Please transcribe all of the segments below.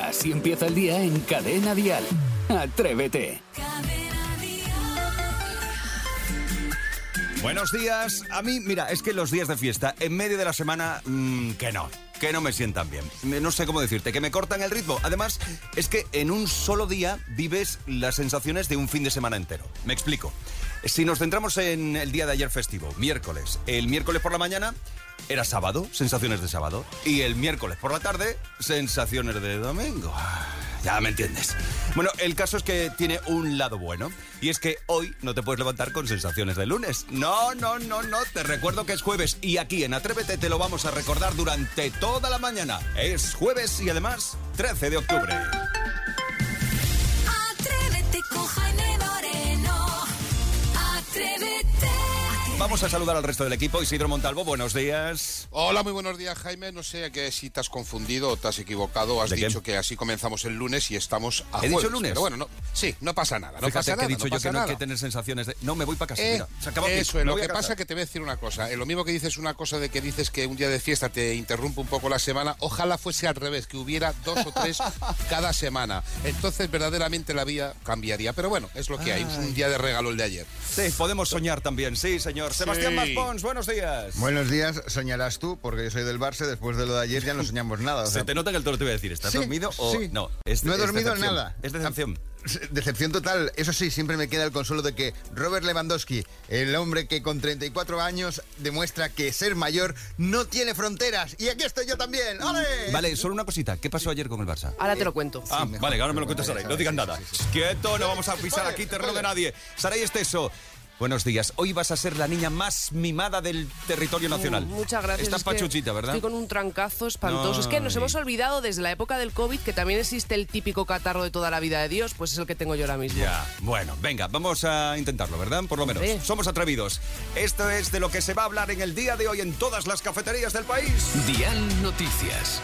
Así empieza el día en Cadena Dial. Atrévete. Buenos días. A mí, mira, es que los días de fiesta, en medio de la semana, mm, que no, que no me sientan bien. No sé cómo decirte, que me cortan el ritmo. Además, es que en un solo día vives las sensaciones de un fin de semana entero. Me explico. Si nos centramos en el día de ayer festivo, miércoles, el miércoles por la mañana era sábado, sensaciones de sábado, y el miércoles por la tarde, sensaciones de domingo. Ya me entiendes. Bueno, el caso es que tiene un lado bueno. Y es que hoy no te puedes levantar con sensaciones de lunes. No, no, no, no. Te recuerdo que es jueves y aquí en Atrévete te lo vamos a recordar durante toda la mañana. Es jueves y además 13 de octubre. Vamos a saludar al resto del equipo. Isidro Montalvo, buenos días. Hola, muy buenos días, Jaime. No sé que si te has confundido o te has equivocado has dicho que así comenzamos el lunes y estamos a ¿He dicho jueves. lunes? Pero bueno, no, sí, no pasa nada. No Fíjate pasa que nada. he dicho no yo que no hay que tener sensaciones de... No, me voy para casa. Eh, Mira, se acabó eso es lo que pasa que te voy a decir una cosa. Eh, lo mismo que dices una cosa de que dices que un día de fiesta te interrumpe un poco la semana, ojalá fuese al revés, que hubiera dos o tres cada semana. Entonces verdaderamente la vida cambiaría. Pero bueno, es lo que hay. Es un día de regalo el de ayer. Sí, podemos soñar también. Sí, señor. Sebastián. Maspons, buenos días. Buenos días, soñarás tú, porque yo soy del Barça, después de lo de ayer ya no soñamos nada. o Se te nota que el toro te voy a decir. ¿Estás Sí, dormido o sí. no? Es- No he es dormido decepción. nada. Es decepción. Decepción total. Eso sí, siempre me queda el consuelo de que Robert Lewandowski, el hombre que con 34 años demuestra que ser mayor no tiene fronteras. Y aquí estoy yo también. ¡Ole! Vale, solo una cosita. ¿Qué pasó ayer con el Barça? Ahora te lo cuento. Ah, mejor. vale, ahora me lo cuentas vale, No digan sí, nada. sí, sí, Quieto, no vamos a pisar Vale, aquí terreno de nadie. Saray Esteso. Buenos días. Hoy vas a ser la niña más mimada del territorio nacional. Muchas gracias. Estás es pachuchita, ¿verdad? Estoy con un trancazo espantoso. Es que nos hemos olvidado desde la época del COVID que también existe el típico catarro de toda la vida de Dios, pues es el que tengo yo ahora mismo. Ya, bueno, venga, vamos a intentarlo, ¿verdad? Por lo menos. Somos atrevidos. Esto es de lo que se va a hablar en el día de hoy en todas las cafeterías del país. Dial Noticias.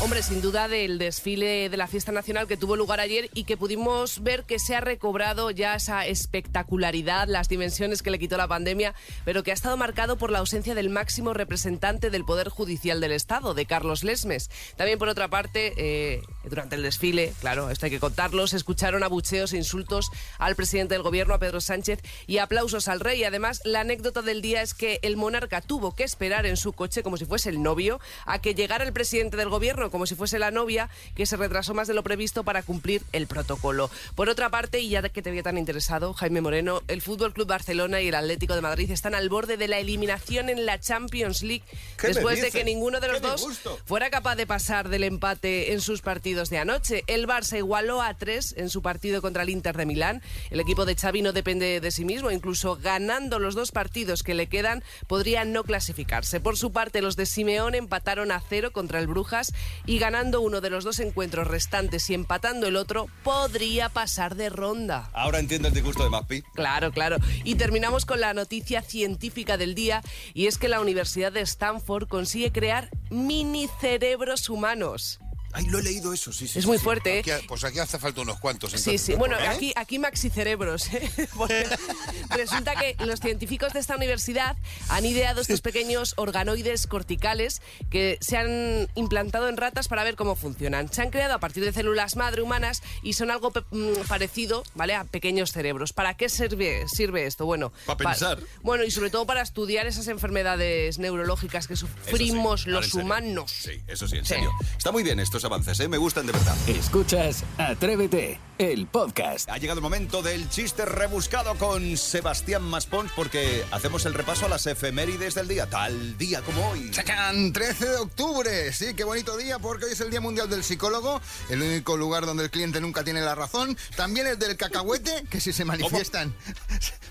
Hombre, sin duda del desfile de la fiesta nacional que tuvo lugar ayer y que pudimos ver que se ha recobrado ya esa espectacularidad, las dimensiones que le quitó la pandemia, pero que ha estado marcado por la ausencia del máximo representante del Poder Judicial del Estado, de Carlos Lesmes. También, por otra parte, eh, durante el desfile, claro, esto hay que contarlo, se escucharon abucheos e insultos al presidente del gobierno, a Pedro Sánchez, y aplausos al rey. Además, la anécdota del día es que el monarca tuvo que esperar en su coche, como si fuese el novio, a que llegara el presidente del gobierno, como si fuese la novia, que se retrasó más de lo previsto para cumplir el protocolo. Por otra parte, y ya que te había tan interesado, Jaime Moreno, el Fútbol Club Barcelona y el Atlético de Madrid están al borde de la eliminación en la Champions League, ¿Qué me después de que ninguno de los ¡Qué dos fuera capaz de pasar del empate en sus partidos de anoche. El Barça igualó a tres en su partido contra el Inter de Milán. El equipo de Xavi no depende de sí mismo, incluso ganando los dos partidos que le quedan podría no clasificarse. Por su parte, los de Simeón empataron a cero contra el Brujas y ganando uno de los dos encuentros restantes y empatando el otro podría pasar de ronda. Ahora entiendo el disgusto de Maspi. Claro, claro. Y terminamos con la noticia científica del día y es que la Universidad de Stanford consigue crear mini cerebros humanos. Ay, lo he leído eso, sí, sí. Es sí, muy sí. fuerte, ¿eh? Aquí- pues aquí hace falta unos cuantos. Sí, entonces, sí. Bueno, ¿eh? aquí, aquí maxicerebros. ¿eh? Porque resulta que los científicos de esta universidad han ideado estos pequeños organoides corticales que se han implantado en ratas para ver cómo funcionan. Se han creado a partir de células madre humanas y son algo mm, parecido, ¿vale? A pequeños cerebros. ¿Para qué sirve, sirve esto? Bueno, Pa' pensar. bueno, y sobre todo para estudiar esas enfermedades neurológicas que sí, sufrimos los humanos. Sí, eso sí, en Sí. serio. Está muy bien estos avances, ¿eh? Me gustan de verdad. Escuchas Atrévete, el podcast. Ha llegado el momento del chiste rebuscado con Sebastián Maspons porque hacemos el repaso a las efemérides del día, tal día como hoy. ¡Chacán! 13 de octubre. Sí, qué bonito día porque hoy es el Día Mundial del Psicólogo, el único lugar donde el cliente nunca tiene la razón. También el del cacahuete, que si se manifiestan...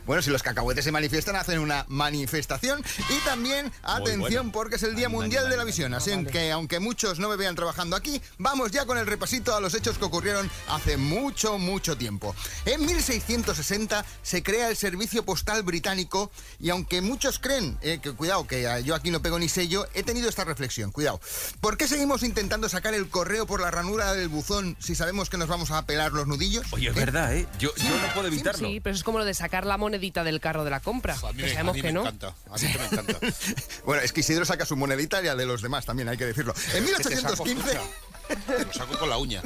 Bueno, si los cacahuetes se manifiestan, hacen una manifestación. Y también, atención, bueno. porque es el Día Mundial de la Visión. Así que, aunque muchos no me vean trabajando aquí, vamos ya con el repasito a los hechos que ocurrieron hace mucho, mucho tiempo. En 1660 se crea el Servicio Postal Británico y aunque muchos creen eh, que, cuidado, que yo aquí no pego ni sello, he tenido esta reflexión, cuidado. ¿Por qué seguimos intentando sacar el correo por la ranura del buzón si sabemos que nos vamos a pelar los nudillos? Oye, es ¿Eh? verdad, ¿eh? Yo, yo no puedo evitarlo. Sí, pero eso es como lo de sacar la monedita del carro de la compra. A mí, que me- a sabemos mí que me no. encanta. A mí que me encanta. Bueno, es que Isidro saca su monedita y la de los demás también, hay que decirlo. En Que te saco, 1815... Lo saco con la uña.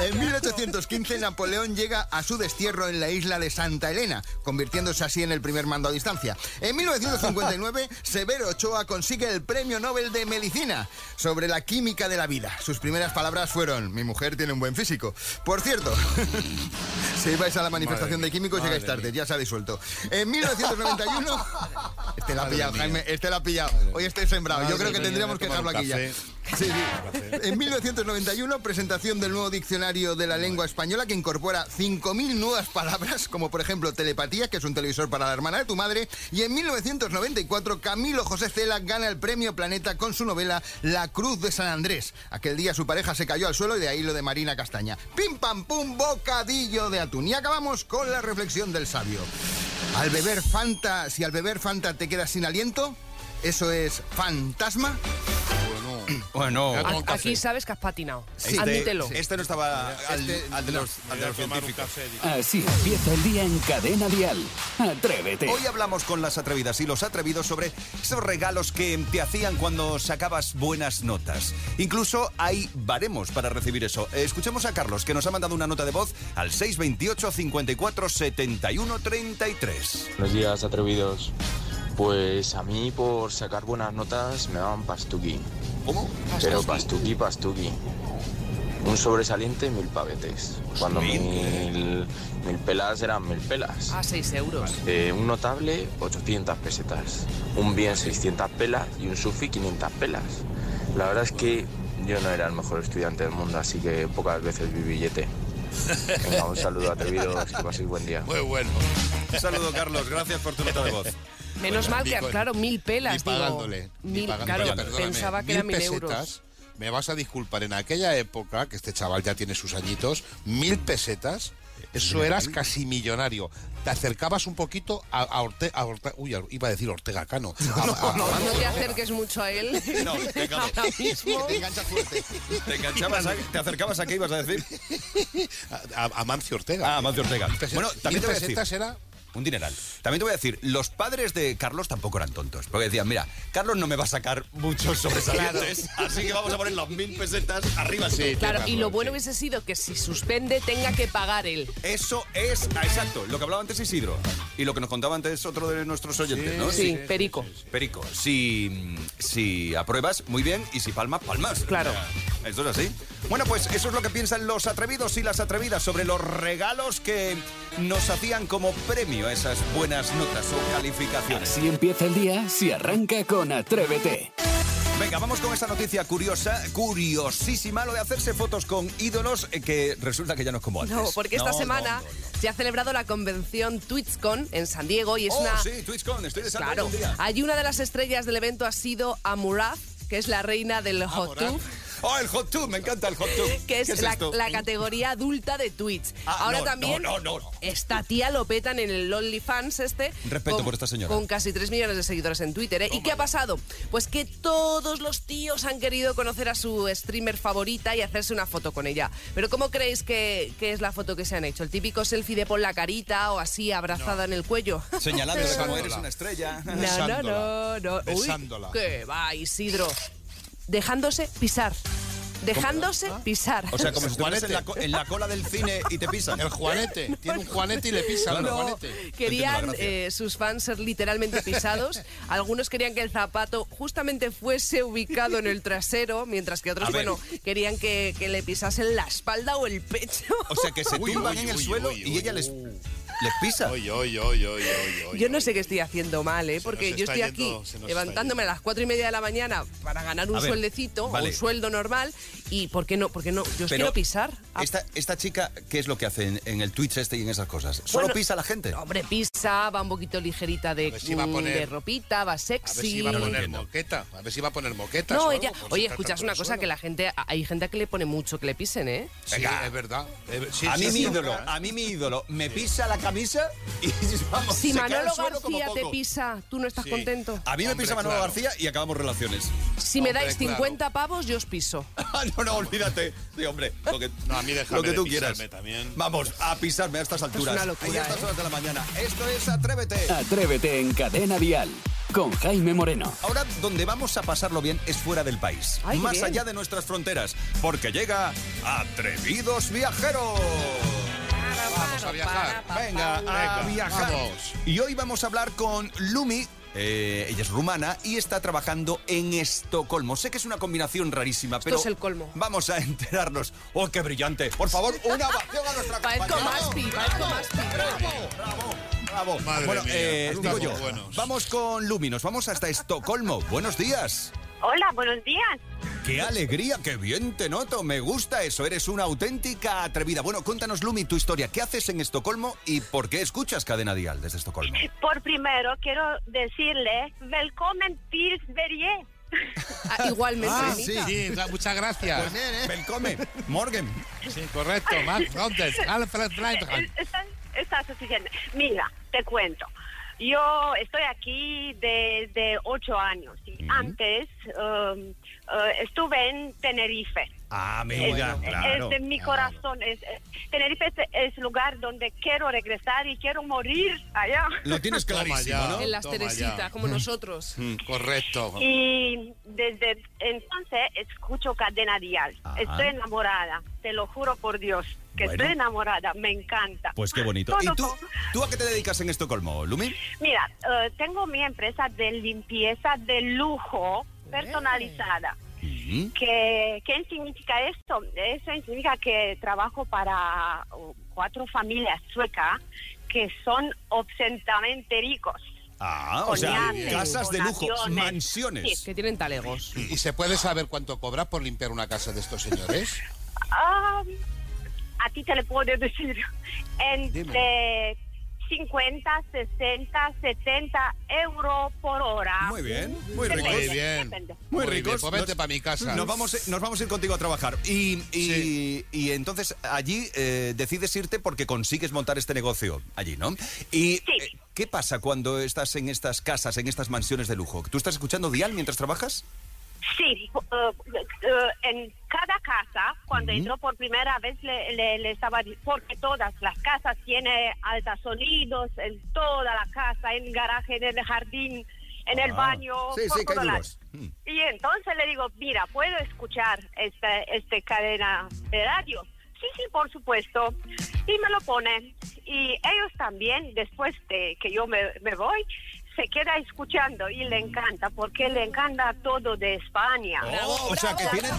En 1815 Napoleón llega a su destierro en la isla de Santa Elena, convirtiéndose así en el primer mando a distancia. En 1959 Severo Ochoa consigue el Premio Nobel de Medicina sobre la química de la vida. Sus primeras palabras fueron, mi mujer tiene un buen físico. Por cierto, si ibais a la manifestación Madre de químicos mía, llegáis madre tarde, mía. ya se ha disuelto. En 1991... Este la ha pillado, mía. Jaime, este la ha pillado. Hoy estoy sembrado. Yo Madre creo que mía, tendríamos que dejarlo aquí ya. Sí, sí. En 1991, presentación del nuevo diccionario de la lengua española que incorpora 5.000 nuevas palabras, como por ejemplo telepatía, que es un televisor para la hermana de tu madre. Y en 1994, Camilo José Cela gana el premio Planeta con su novela La Cruz de San Andrés. Aquel día su pareja se cayó al suelo y de ahí lo de Marina Castaña. Pim pam pum, bocadillo de atún. Y acabamos con la reflexión del sabio. Al beber Fanta, si al beber Fanta te quedas sin aliento, ¿eso es fantasma? Bueno, A-. Aquí sabes que has patinado. este, Admítelo. este no estaba al, Este- al de los, no, al de los científicos. Así empieza el día en Cadena Dial. Atrévete. Hoy hablamos con las atrevidas y los atrevidos sobre esos regalos que te hacían cuando sacabas buenas notas. Incluso hay baremos para recibir eso. Escuchemos a Carlos, que nos ha mandado una nota de voz al 628 54 71 33. Buenos días, atrevidos. Pues a mí por sacar buenas notas me daban pastuqui. ¿Cómo? Pero pastuqui, pastuqui. Un sobresaliente, mil pavetes. Cuando mil, mil pelas eran mil pelas. A 6 euros. Eh, un notable, 800 pesetas. Un bien, 600 pelas. Y un sufi, 500 pelas. La verdad es que yo no era el mejor estudiante del mundo, así que pocas veces vi billete. Venga, un saludo, atrevidos. Que paséis buen día. Muy bueno. Un saludo, Carlos. Gracias por tu nota de voz. Menos mal que, con- claro, mil pelas. Ni digo. pagándole. ni Mil, pagándole. claro, Perdóname, pensaba que eran mil pesetas, euros. Me vas a disculpar, en aquella época, que este chaval ya tiene sus añitos, mil pesetas, eso eras casi millonario. Te acercabas un poquito a, a Orte- uy, iba a decir Ortega Cano. A- a- No te acerques mucho a él. No, mismo. Te engancha fuerte. Te, enganchabas te acercabas a qué ibas a decir. a, a Amancio Ortega. Ah, Amancio Ortega. Mil Bueno, también mil te voy a decir. pesetas era Un dineral. También te voy a decir, los padres de Carlos tampoco eran tontos. Porque decían, mira, Carlos no me va a sacar muchos sobresalientes, así que vamos a poner las mil pesetas arriba. Sí, Claro, y lo bueno sí. hubiese sido que si suspende tenga que pagar él. Eso es, ah, exacto, lo que hablaba antes Isidro. Y lo que nos contaba antes otro de nuestros oyentes, ¿no? Sí, Perico. Perico, si, si apruebas, muy bien, y si palmas, palmas. Claro. O sea, Esto es así. Bueno, pues eso es lo que piensan los atrevidos y las atrevidas sobre los regalos que nos hacían como premio a esas buenas notas o calificaciones. Así empieza el día si arranca con Atrévete. Venga, vamos con esa noticia curiosa, curiosísima, lo de hacerse fotos con ídolos eh, que resulta que ya no es como antes. No, porque esta No, semana no, no, no. se ha celebrado la convención TwitchCon en San Diego y es Oh, una... sí, TwitchCon, estoy deseando Claro, un día. allí una de las estrellas del evento ha sido Amuraz, que es la reina del Hot. Tub. Oh, el hot tube, me encanta el hot tube. que es, ¿Qué la, categoría adulta de Twitch. Ah, Ahora no, también no, no, no. esta tía lo petan en el OnlyFans este. Respeto con- por esta señora. Con casi 3 millones de seguidores en Twitter. ¿eh? ¿Y qué ha pasado? Pues que todos los tíos han querido conocer a su streamer favorita y hacerse una foto con ella. Pero ¿cómo creéis que, que es la foto que se han hecho? ¿El típico selfie de pon la carita o así abrazada en el cuello? Señalando cómo Besándola. eres una estrella. No, no, Besándola. no, no. Uy. ¿Qué va, Isidro? Dejándose pisar. Dejándose pisar. O sea, como si estuvieras en Juanete. la, co- en la cola del cine y te pisan. El Juanete. Tiene un Juanete y le pisa al No, Juanete. querían eh, sus fans ser literalmente pisados. Algunos querían que el zapato justamente fuese ubicado en el trasero, mientras que otros, A ver. bueno, querían que, que le pisasen la espalda o el pecho. O sea, que se Uy, tumban uy, en el uy, suelo uy, y uy, ella les, les pisa. Oye, oye, oye, Yo no sé qué estoy haciendo mal, ¿eh? Porque yo estoy aquí yendo, levantándome a las cuatro y media de la mañana para ganar un ver, sueldecito vale. o un sueldo normal. ¿Y por qué no? ¿Por qué no? Yo os quiero pisar. Ah, Esta, esta chica, ¿qué es lo que hace en, en el Twitch este y en esas cosas? ¿Solo Bueno, pisa a la gente? Hombre, pisa, va un poquito ligerita de, ver si va a poner- de ropita, va A ver sexy. si va a lo poner moqueta. A ver si va a poner moquetas. No, ella. Oye, escuchas una cosa que la gente. Hay gente que le pone mucho que le pisen, ¿eh? Sí, Venga. es verdad. Eh, sí, a mí sí, mi ídolo, a mí mi ídolo me pisa la camisa y vamos, Si se cae al Manolo como García te poco. pisa, ¿tú no estás Sí. contento? A mí me Hombre, pisa Manolo claro. García y acabamos relaciones. Si me Hombre, dais claro. 50 pavos, yo os piso. no, no, olvídate. Sí, hombre, lo que, No, a mí déjame lo que de tú pisarme quieras. también. Vamos, a pisarme a estas alturas. una locura, y a estas ¿eh? horas de la mañana. Esto es Atrévete. Atrévete en Cadena Dial con Jaime Moreno. Ahora, donde vamos a pasarlo bien es fuera del país, Ay, qué más bien. allá de nuestras fronteras, porque llega Atrevidos Viajeros. Vamos a viajar. Venga, a viajar. vamos. Y hoy vamos a hablar con Lumi. eh, ella es rumana y está trabajando en Estocolmo. Sé que es una combinación rarísima, pero es el colmo. vamos a enterarnos. ¡Oh, qué brillante! Por favor, una ovación a nuestra compañera. Maspi, parezco Maspi. ¡Bravo! ¡Bravo! ¡Bravo! Madre bueno, mía, eh, digo yo, buenos. vamos con Lumi, nos vamos hasta Estocolmo. Buenos días. Hola, buenos días. ¡Qué alegría! ¡Qué bien te noto! Me gusta eso. Eres una auténtica atrevida. Bueno, cuéntanos, Lumi, tu historia. ¿Qué haces en Estocolmo y por qué escuchas Cadena Dial desde Estocolmo? Por primero quiero decirle, welcome till Sverige. Ah, igualmente, Ah. Sí, muchas gracias. Pues bien, ¿eh? Morgan. Sí, correcto. Max Gontes, Alfred Reinhardt. Está, está suficiente. Mira, te cuento. Yo estoy aquí desde ocho años y antes um, uh, estuve en Tenerife. Ah, Es, amiga, claro. es de mi corazón. Es, es- Tenerife es, es lugar donde quiero regresar y quiero morir allá. Lo tienes clarísimo. ¿no? En las Teresitas, como nosotros. Mm. Correcto. Y desde entonces escucho Cadena Dial. Ajá. Estoy enamorada, te lo juro por Dios, que Bueno. estoy enamorada, me encanta. Pues qué bonito. Todo ¿Y tú, tú a qué te dedicas en Estocolmo, Lumi? Mira, eh, tengo mi empresa de limpieza de lujo personalizada. ¿Qué, ¿Qué significa esto? Eso significa que trabajo para uh, cuatro familias suecas que son obscenamente ricos. Ah, o sea, yates, casas de lujo, mansiones. Que tienen talegos. ¿Y se puede saber cuánto cobra por limpiar una casa de estos señores? Ah, a ti te le puedo decir entre 50, 60, 70 euros por hora. Muy bien, muy ricos. Muy bien. depende. Muy ricos. Pues vente para mi casa. Nos vamos, nos vamos a ir contigo a trabajar. Y, y, Sí. y entonces allí eh, decides irte porque consigues montar este negocio allí, ¿no? Y Sí. eh, ¿qué pasa cuando estás en estas casas, en estas mansiones de lujo? ¿Tú estás escuchando Dial mientras trabajas? Sí, eh, eh, en cada casa, cuando entró por primera vez, le, le- le estaba porque todas las casas tienen altos sonidos, en toda la casa, en el garaje, en el jardín, en el Ah. baño. Sí, sí, que lados. Mm. Y entonces le digo, mira, ¿puedo escuchar esta, este cadena de radio? Sí, sí, por supuesto. Y me lo ponen. Y ellos también, después de que yo me, me voy, se queda escuchando y le encanta, porque le encanta todo de España. Oh, o sea que tienen,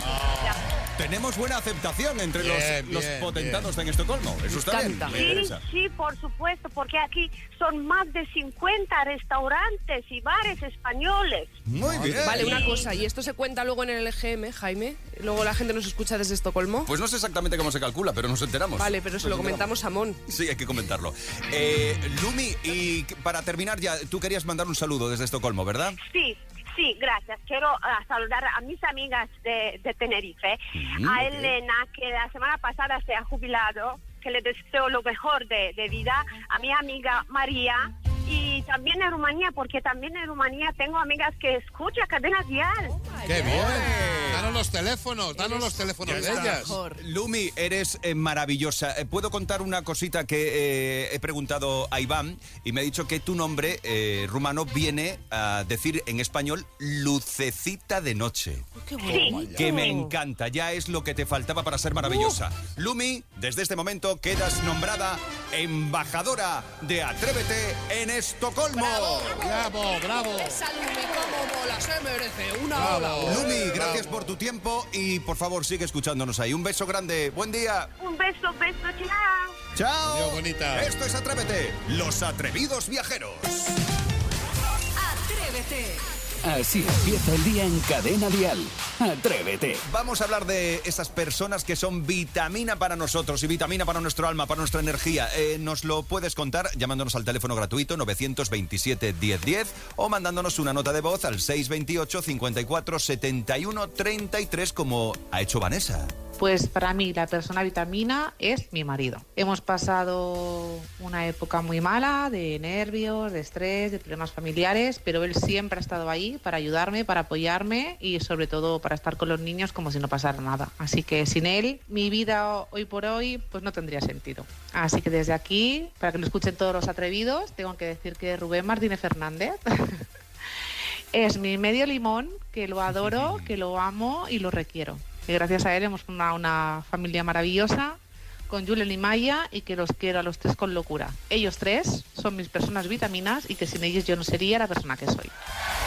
tenemos buena aceptación entre Bien, los, los bien, potentados en Estocolmo. Eso está bien. Sí, sí, por supuesto, porque aquí son más de 50 restaurantes y bares españoles. Muy bien. Vale, una cosa, ¿y esto se cuenta luego en el EGM, Jaime? Luego la gente nos escucha desde Estocolmo. Pues no sé exactamente cómo se calcula, pero nos enteramos. Vale, pero se lo comentamos a Mon. Sí, hay que comentarlo. Eh, Lumi, y para terminar ya, tú querías mandar un saludo desde Estocolmo, ¿verdad? Sí, sí, gracias. Quiero ah, saludar a mis amigas de, de Tenerife, a Elena, que la semana pasada se ha jubilado, que le deseo lo mejor de, de vida, a mi amiga María. Y también en Rumanía, porque también en Rumanía tengo amigas que escuchan Cadena Dial. ¡Qué bien! Danos los teléfonos, danos los teléfonos de ellas. Mejor. Lumi, eres eh, maravillosa. Eh, Puedo contar una cosita que eh, he preguntado a Iván y me ha dicho que tu nombre eh, rumano viene a decir en español lucecita de noche. Qué Sí. bonito. Que me encanta, ya es lo que te faltaba para ser maravillosa. Lumi, desde este momento quedas nombrada embajadora de Atrévete en Estocolmo. ¡Bravo, bravo! Esa Lume, como mola, se merece una Bravo. ola. Lumi, gracias por tu tiempo y por favor sigue escuchándonos ahí. Un beso grande, buen día. Un beso, beso, chao. Chao. Adiós, bonita. Esto es Atrévete, los atrevidos viajeros. Atrévete. Así empieza el día en Cadena Dial. Atrévete. Vamos a hablar de esas personas que son vitamina para nosotros y vitamina para nuestro alma, para nuestra energía. Eh, nos lo puedes contar llamándonos al teléfono gratuito 927 1010 o mandándonos una nota de voz al 628 54 71 33 como ha hecho Vanessa. Pues para mí la persona vitamina es mi marido. Hemos pasado una época muy mala de nervios, de estrés, de problemas familiares, pero él siempre ha estado ahí para ayudarme, para apoyarme y sobre todo para estar con los niños como si no pasara nada. Así que sin él mi vida hoy por hoy pues no tendría sentido. Así que desde aquí, para que lo escuchen todos los atrevidos, tengo que decir que Rubén Martínez Fernández es mi medio limón, que lo adoro, que lo amo y lo requiero. Que gracias a él hemos formado una familia maravillosa con Julen y Maya y que los quiero a los tres con locura. Ellos tres son mis personas vitaminas y que sin ellos yo no sería la persona que soy.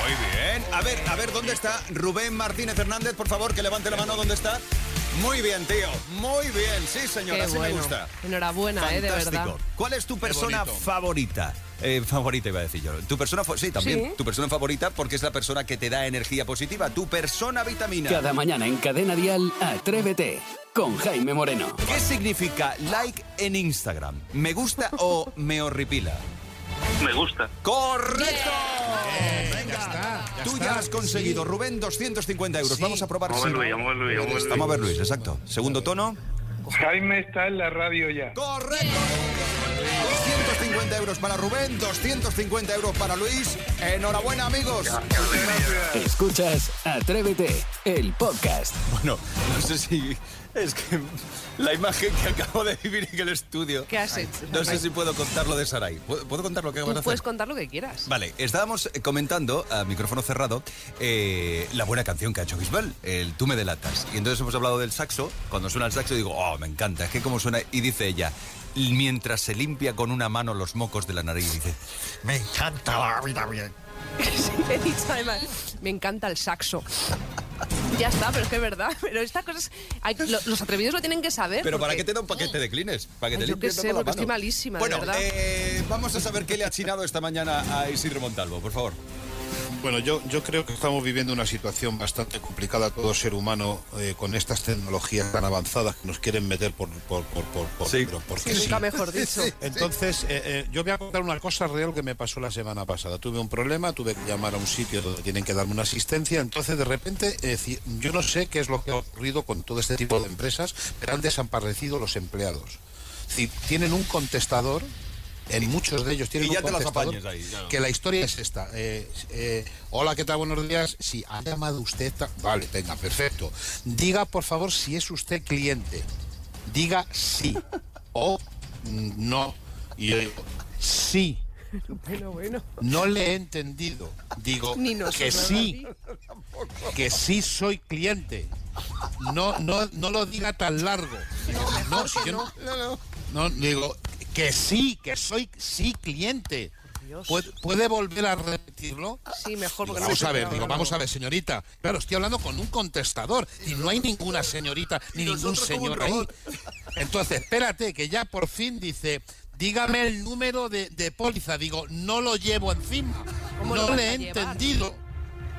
Muy bien. A ver, a ver, ¿dónde está Rubén Martínez Hernández? Por favor, que levante la mano. ¿Dónde está? Muy bien, tío. Muy bien. Sí, señora, Qué sí me bueno. gusta. Enhorabuena, eh, de verdad. ¿Cuál es tu persona favorita? Eh, favorita iba a decir yo. Tu persona, sí, también. Sí. Tu persona favorita porque es la persona que te da energía positiva. Tu persona vitamina. Cada mañana en Cadena Dial, Atrévete. Con Jaime Moreno. ¿Qué significa like en Instagram? ¿Me gusta o me horripila? Me gusta. ¡Correcto! Ya está. ya Tú está. ya has conseguido, Rubén, 250 euros. Sí. Vamos a probar. Vamos a si- ver Luis, vamos a ver Luis, vamos a ver Luis. Vamos a ver, Luis, exacto. Segundo tono. Jaime está en la radio ya. ¡Correcto! 250 euros para Rubén, 250 euros para Luis. Enhorabuena, amigos. Escuchas Atrévete, el podcast. Bueno, no sé si. Es que la imagen que acabo de vivir en el estudio. ¿Qué has hecho? No sé si puedo contar lo de Sarai. ¿Puedo, puedo contar lo que acabo de hacer? puedes contar lo que quieras. Vale, estábamos eh, comentando a micrófono cerrado eh, la buena canción que ha hecho Bisbal, el Tú me delatas. Y entonces hemos hablado del saxo. Cuando suena el saxo digo, oh, me encanta, es que cómo suena. Y dice ella, mientras se limpia con una mano los mocos de la nariz, dice, me encanta la vida bien. He dicho además, me encanta el saxo. Ya está, pero es que es verdad. Pero estas cosas, hay- lo- los atrevidos lo tienen que saber. Pero ¿para porque- qué te da un paquete de clines? Para que Ay, te yo limpies qué sé, la porque estoy malísima, de Bueno, verdad. eh, vamos a saber qué le ha chinado esta mañana a Isidro Montalvo, por favor. Bueno, yo, yo creo que estamos viviendo una situación bastante complicada todo ser humano eh, con estas tecnologías tan avanzadas que nos quieren meter por por por por, por- Sí. pero porque Sí, sí. nunca mejor dicho. Entonces, eh, eh, yo voy a contar una cosa real que me pasó la semana pasada. Tuve un problema, tuve que llamar a un sitio donde tienen que darme una asistencia. Entonces, de repente, eh, yo no sé qué es lo que ha ocurrido con todo este tipo de empresas, pero han desaparecido los empleados. Decir, tienen un contestador. En muchos de ellos tienen Y ya un te las apañas ahí, ya. que la historia es esta. eh, eh, hola, ¿qué tal? Buenos días. Si ha llamado usted. ta- Vale, venga, perfecto. Diga, por favor, si es usted cliente. Diga sí o no. Y yo digo, sí. Bueno, bueno. No le he entendido. Digo Ni nosotros, que sí, que sí soy cliente. No, no, no lo diga tan largo. Digo, no, si yo no, no, digo que sí, que soy sí cliente. ¿Puede, puede volver a repetirlo? Sí, mejor porque Vamos a ver, digo, vamos a ver, señorita. Claro, estoy hablando con un contestador y no hay ninguna señorita ni ningún señor ahí. Entonces, espérate, que ya por fin dice, dígame el número de, de póliza. Digo, no lo llevo encima. ¿Cómo lo No le he entendido.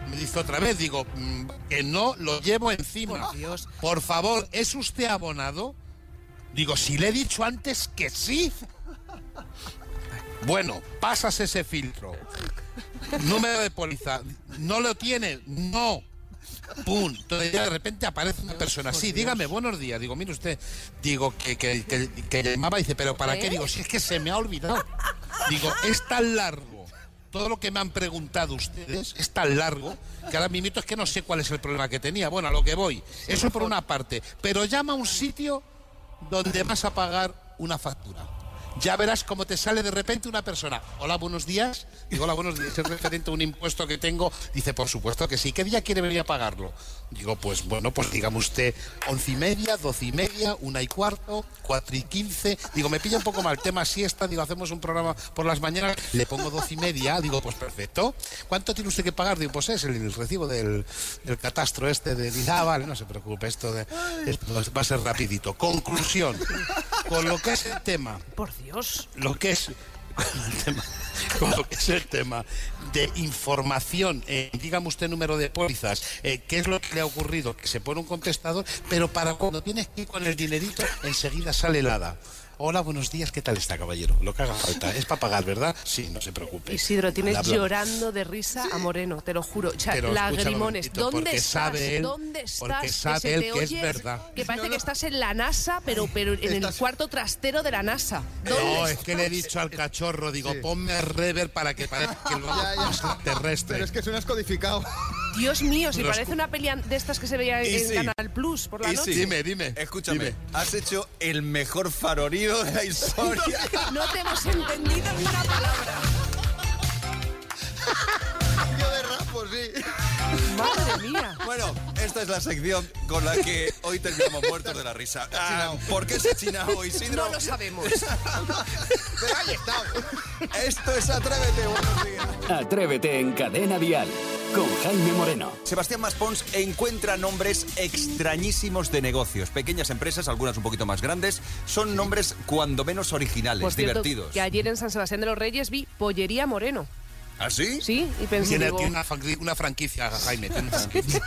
Me dice otra vez, digo, mm, que no lo llevo encima. Por Dios. Por favor, ¿es usted abonado? Digo, si le he dicho antes que sí. Bueno, pasas ese filtro. Número de póliza. ¿No lo tiene? No. ¡Pum! Entonces de repente aparece una persona así. Dígame, buenos días. Digo, mire usted. Digo, que, que, que, que llamaba y dice, ¿pero para qué? ¿Qué? Digo, si es que se me ha olvidado. Digo, es tan largo. Todo lo que me han preguntado ustedes es tan largo que ahora mismo es que no sé cuál es el problema que tenía. Bueno, a lo que voy. Eso por una parte. Pero llama a un sitio donde vas a pagar una factura. Ya verás cómo te sale de repente una persona. Hola, buenos días. Digo, hola, buenos días. Es referente a un impuesto que tengo. Dice, por supuesto que sí. ¿Qué día quiere venir a pagarlo? Digo, pues bueno, pues dígame usted, once y media, doce y media, una y cuarto, cuatro y quince. Digo, me pilla un poco mal tema siesta. Digo, hacemos un programa por las mañanas. Le pongo doce y media. Digo, pues perfecto. ¿Cuánto tiene usted que pagar? Digo, pues es el, el recibo del, del catastro este de... Ah, vale, no se preocupe, esto, de, esto va a ser rapidito. Conclusión. Con lo que es el tema, Por Dios. lo que es el tema, con lo que es el tema de información, eh, dígame usted número de pólizas, eh, qué es lo que le ha ocurrido, que se pone un contestador, pero para cuando tienes que ir con el dinerito, enseguida sale helada. Hola, buenos días, ¿qué tal está, caballero? Lo que haga falta. Es para pagar, ¿verdad? Sí, no se preocupe. Isidro, tienes llorando de risa a Moreno, te lo juro. O sea, Pero lagrimones. ¿Dónde estás? sabe él- ¿Dónde estás? porque sabe se él te que es verdad. Que parece No, no. que estás en la NASA, pero, pero en el cuarto trastero de la NASA. ¿Dónde No, es que le he dicho al cachorro, digo, ponme rever para que parezca que lo Ya, ya. extraterrestre. Pero es que suenas codificado. Dios mío, si Los- parece una peli de estas que se veía en sí. Canal Plus por la Y noche. sí. Dime, dime. Escúchame, Dime. has hecho el mejor farorido de la historia. No te hemos entendido ni una palabra. Yo de rapo, sí. Madre mía. Bueno, esta es la sección con la que hoy terminamos muertos de la risa. Ah, ¿Por qué se chinao, Isidro? No lo sabemos. Pero ahí está. Esto es Atrévete, buenos días. Atrévete en Cadena Dial con Jaime Moreno. Sebastián Maspons encuentra nombres extrañísimos de negocios. Pequeñas empresas, algunas un poquito más grandes, son nombres cuando menos originales, Por cierto, divertidos. que ayer en San Sebastián de los Reyes vi Pollería Moreno. ¿Ah, sí? Sí, y pensé, Tiene, digo, tiene una, una franquicia, Jaime, tiene una franquicia.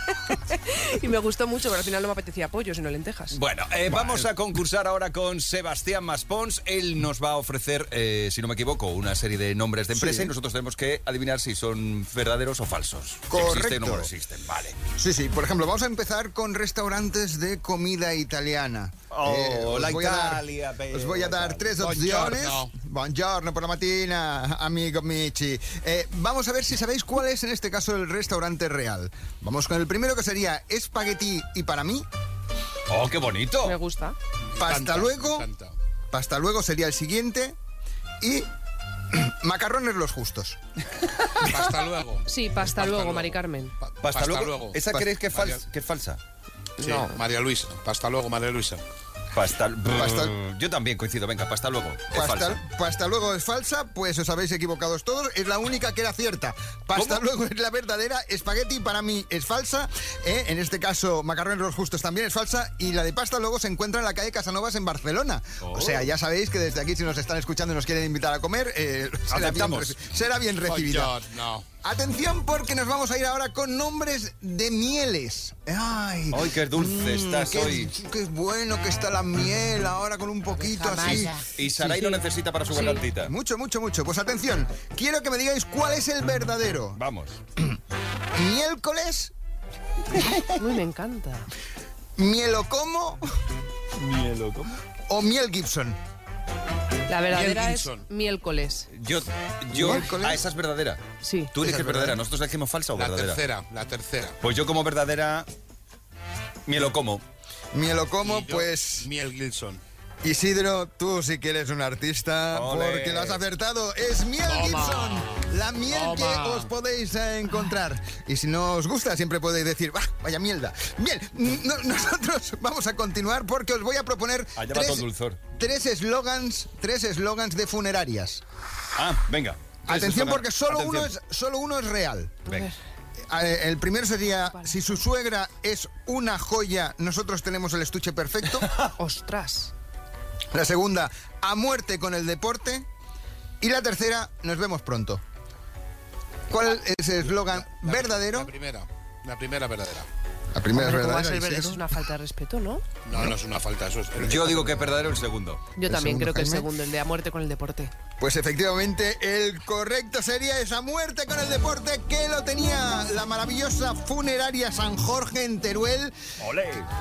y me gustó mucho, pero al final no me apetecía pollo, sino lentejas. Bueno, eh, vamos a concursar ahora con Sebastián Maspons. Él nos va a ofrecer, eh, si no me equivoco, una serie de nombres de empresa Sí. y nosotros tenemos que adivinar si son verdaderos o falsos. Si existen o no Correcto. existen, vale. Sí, sí. Por ejemplo, vamos a empezar con restaurantes de comida italiana. Eh, Oh, os la dar- Italia, pero- Os voy a dar tres opciones. Buongiorno por la mattina, amigo Michi. Eh, vamos a ver si sabéis cuál es en este caso el restaurante real. Vamos con el primero que sería espagueti y para mí. ¡Oh, qué bonito! Me gusta. Pasta luego. Pasta luego sería el siguiente. Y macarrones los justos. Hasta luego. Sí, pasta luego, Mari Carmen. Pa- Pasta, luego. ¿Esa Pas- creéis que es, María- fals- que es falsa? Sí, No. María Luisa. Hasta luego, María Luisa. Pasta, Pasta- Yo también coincido. Venga, pasta luego. Pasta, pasta luego es falsa, pues os habéis equivocado todos. Es la única que era cierta. Pasta ¿Cómo? luego es la verdadera. Espagueti para mí es falsa. ¿eh? En este caso, macarrones los justos también es falsa. Y la de pasta luego se encuentra en la calle Casanovas en Barcelona. O sea, ya sabéis que desde aquí, si nos están escuchando y nos quieren invitar a comer, eh, bien, será bien recibida. no. Atención porque nos vamos a ir ahora con nombres de mieles. Ay, Ay, qué dulce estás qué, hoy. Qué bueno que está la miel ahora con un poquito así. Y Saray Sí, lo necesita para su Sí. gargantita. Mucho, mucho, mucho. Pues atención, quiero que me digáis cuál es el verdadero. Vamos. ¿Miércoles? Uy, me encanta. ¿Mielocomo? Mielo, ¿cómo? ¿O miel Gibson? La verdadera es miércoles. Yo, yo, Miércoles. ah, esa es verdadera. Sí. Tú eliges Esa es verdadera, verdadera. nosotros elegimos falsa o La verdadera. tercera, la tercera. Pues yo como verdadera, me lo como. Mielocomo, Y yo, pues Miel Gilson. Isidro, tú sí que eres un artista porque lo has acertado. Es miel Toma. Gibson, la miel que os podéis eh, encontrar. Y si no os gusta, siempre podéis decir, "Bah, vaya mierda. Bien, no- nosotros vamos a continuar porque os voy a proponer Allá dulzor. tres eslogans, tres eslogans de funerarias. Ah, venga. Atención porque solo uno, es, solo uno es real. Venga. Eh, El primero sería, si su suegra es una joya, nosotros tenemos el estuche perfecto. Ostras. La segunda, a muerte con el deporte. Y la tercera, nos vemos pronto. ¿Cuál es el eslogan verdadero? La primera. La primera verdadera. La primera Hombre, es ¿cómo va a verdadera. ser Isidro. Es una falta de respeto, ¿no? No, no es una falta, eso es. Yo digo que es verdadero el segundo. Yo ¿El también segundo, creo que el Jaime? segundo, el de a muerte con el deporte. Pues efectivamente, el correcto sería esa muerte con el deporte que lo tenía la maravillosa funeraria San Jorge en Teruel.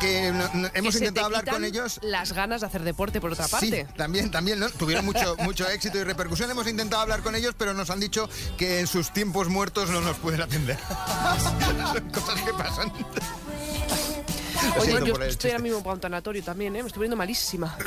Que no- no- hemos Que se intentado te hablar con ellos. Las ganas de hacer deporte, por otra parte. Sí, también, también, ¿no? Tuvieron mucho, mucho éxito y repercusión. Hemos intentado hablar con ellos, pero nos han dicho que en sus tiempos muertos no nos pueden atender. Son cosas que pasan. Oye, yo estoy ahora chiste. mismo para un tanatorio también, ¿eh? Me estoy poniendo malísima.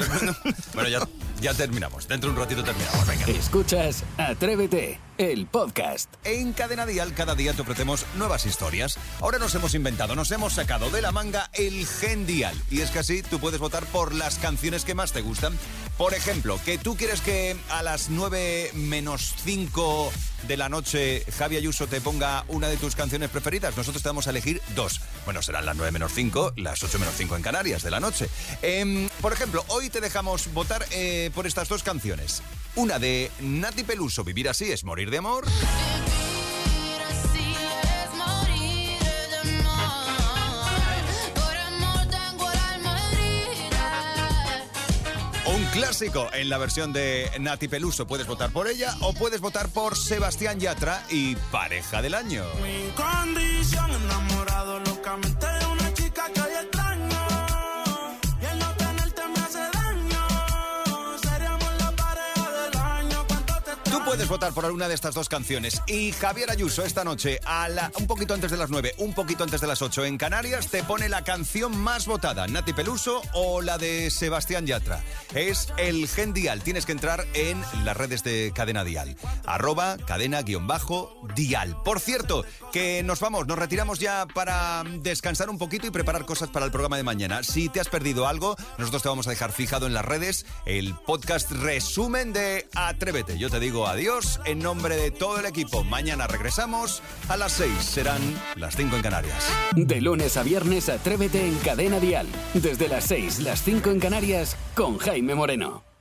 Bueno, ya, ya terminamos. Dentro de un ratito terminamos. Venga. Escuchas Atrévete, el podcast. En Cadena Dial cada día te ofrecemos nuevas historias. Ahora nos hemos inventado, nos hemos sacado de la manga el Gen Dial. Y es que así tú puedes votar por las canciones que más te gustan. Por ejemplo, que tú quieres que a las 9 menos 5 de la noche Javi Ayuso te ponga una de tus canciones preferidas. Nosotros te vamos a elegir dos. Bueno, serán las 9 menos 5, las 8 menos 5 en Canarias de la noche. Em, por ejemplo, hoy te dejamos votar eh, por estas dos canciones. Una de Nati Peluso, Vivir así es morir de amor. Un clásico en la versión de Nati Peluso. Puedes votar por ella o puedes votar por Sebastián Yatra y Pareja del Año. Mi condición enamorado locamente Tú puedes votar por alguna de estas dos canciones. Y Javier Ayuso esta noche, a la, un poquito antes de las 9, un poquito antes de las 8 en Canarias, te pone la canción más votada, Nati Peluso o la de Sebastián Yatra. Es el Gen Dial. Tienes que entrar en las redes de Cadena Dial. Arroba cadena-dial. Por cierto, que nos vamos, nos retiramos ya para descansar un poquito y preparar cosas para el programa de mañana. Si te has perdido algo, nosotros te vamos a dejar fijado en las redes el podcast resumen de Atrévete. Yo te adiós en nombre de todo el equipo. Mañana regresamos a las 6. Serán las 5 en Canarias. De lunes a viernes, atrévete en Cadena Dial. Desde las 6, las 5 en Canarias, con Jaime Moreno.